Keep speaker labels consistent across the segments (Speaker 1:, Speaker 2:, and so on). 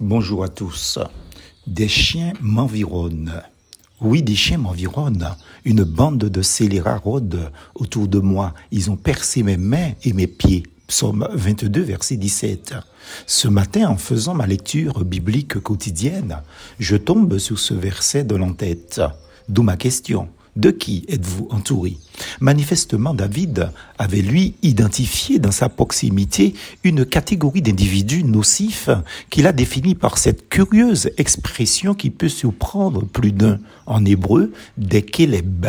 Speaker 1: Bonjour à tous. Des chiens m'environnent. Oui, des chiens m'environnent. Une bande de scélérats rôde autour de moi. Ils ont percé mes mains et mes pieds. Psaume 22, verset 17. Ce matin, en faisant ma lecture biblique quotidienne, je tombe sur ce verset de l'entête. D'où ma question. De qui êtes-vous entouré? Manifestement, David avait lui identifié dans sa proximité une catégorie d'individus nocifs qu'il a définie par cette curieuse expression qui peut surprendre plus d'un en hébreu, des keleb.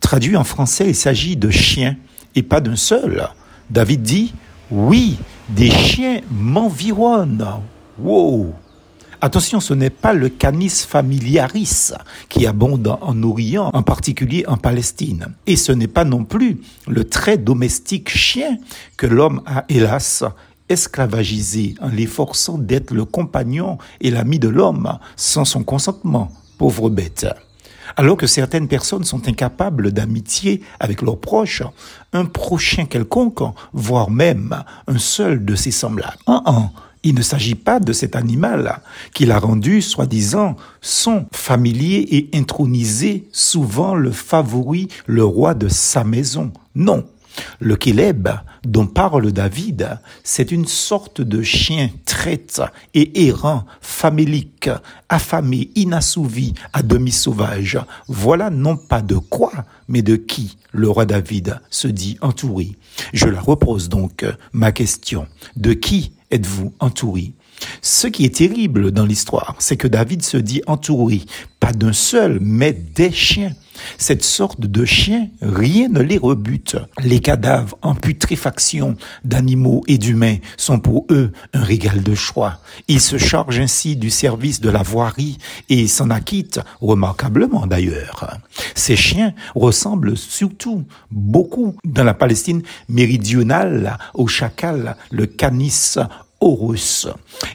Speaker 1: Traduit en français, il s'agit de chiens et pas d'un seul. David dit, oui, des chiens m'environnent. Wow Attention, ce n'est pas le canis familiaris qui abonde en Orient, en particulier en Palestine. Et ce n'est pas non plus le très domestique chien que l'homme a, hélas, esclavagisé en l'efforçant d'être le compagnon et l'ami de l'homme sans son consentement. Pauvre bête. Alors que certaines personnes sont incapables d'amitié avec leurs proches, un prochain quelconque, voire même un seul de ses semblables. Il ne s'agit pas de cet animal qui l'a rendu, soi-disant, son familier et intronisé, souvent le favori, le roi de sa maison. Non. Le Kéleb, dont parle David, c'est une sorte de chien traite et errant, famélique, affamé, inassouvi, à demi sauvage. Voilà non pas de quoi, mais de qui le roi David se dit entouré. Je la repose donc, ma question. De qui êtes-vous entouré Ce qui est terrible dans l'histoire, c'est que David se dit entouré, pas d'un seul, mais des chiens. Cette sorte de chiens, rien ne les rebute. Les cadavres en putréfaction d'animaux et d'humains sont pour eux un régal de choix. Ils se chargent ainsi du service de la voirie et s'en acquittent remarquablement d'ailleurs. Ces chiens ressemblent surtout beaucoup dans la Palestine méridionale au chacal, le canis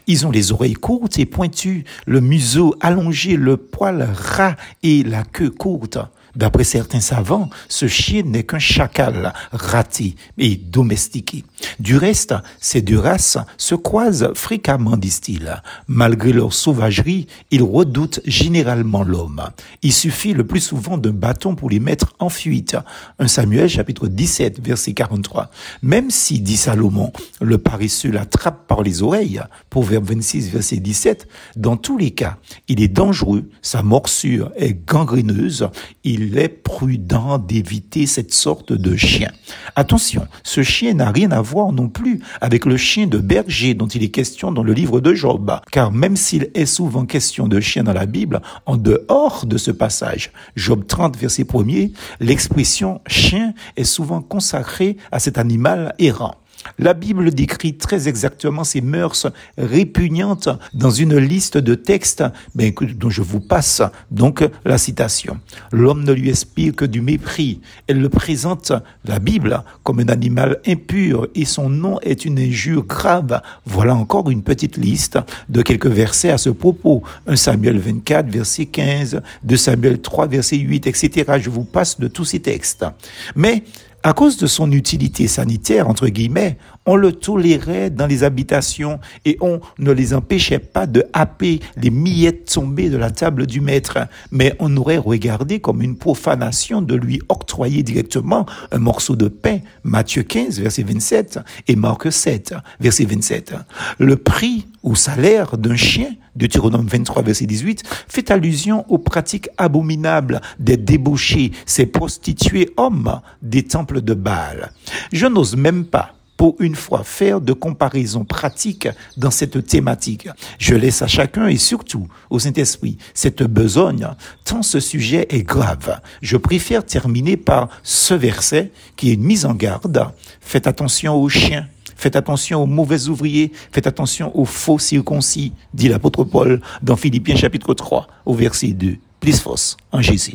Speaker 1: Ils ont les oreilles courtes et pointues, le museau allongé, le poil ras et la queue courte. D'après certains savants, ce chien n'est qu'un chacal raté et domestiqué. Du reste, ces deux races se croisent fréquemment, disent-ils. Malgré leur sauvagerie, ils redoutent généralement l'homme. Il suffit le plus souvent d'un bâton pour les mettre en fuite. 1 Samuel chapitre 17 verset 43. Même si, dit Salomon, le paresseux l'attrape par les oreilles, Proverbe 26 verset 17, dans tous les cas, il est dangereux, sa morsure est gangréneuse, il il est prudent d'éviter cette sorte de chien. Attention, ce chien n'a rien à voir non plus avec le chien de berger dont il est question dans le livre de Job, car même s'il est souvent question de chien dans la Bible, en dehors de ce passage, Job 30 verset 1 l'expression chien est souvent consacrée à cet animal errant. La Bible décrit très exactement ces mœurs répugnantes dans une liste de textes ben, dont je vous passe donc la citation. L'homme ne lui inspire que du mépris. Elle le présente, la Bible, comme un animal impur et son nom est une injure grave. Voilà encore une petite liste de quelques versets à ce propos. 1 Samuel 24, verset 15, 2 Samuel 3, verset 8, etc. Je vous passe de tous ces textes. Mais à cause de son utilité sanitaire, entre guillemets, on le tolérait dans les habitations et on ne les empêchait pas de happer les miettes tombées de la table du maître. Mais on aurait regardé comme une profanation de lui octroyer directement un morceau de pain. Matthieu 15, verset 27 et Marc 7, verset 27. Le prix ou salaire d'un chien, Deutéronome 23, verset 18, fait allusion aux pratiques abominables des débauchés, ces prostituées hommes des temples de Baal. Je n'ose même pas pour une fois faire de comparaisons pratiques dans cette thématique. Je laisse à chacun et surtout au Saint-Esprit cette besogne, tant ce sujet est grave. Je préfère terminer par ce verset qui est une mise en garde. Faites attention aux chiens. Faites attention aux mauvais ouvriers, faites attention aux faux circoncis, dit l'apôtre Paul dans Philippiens chapitre 3 au verset 2. Plus fausse en Jésus.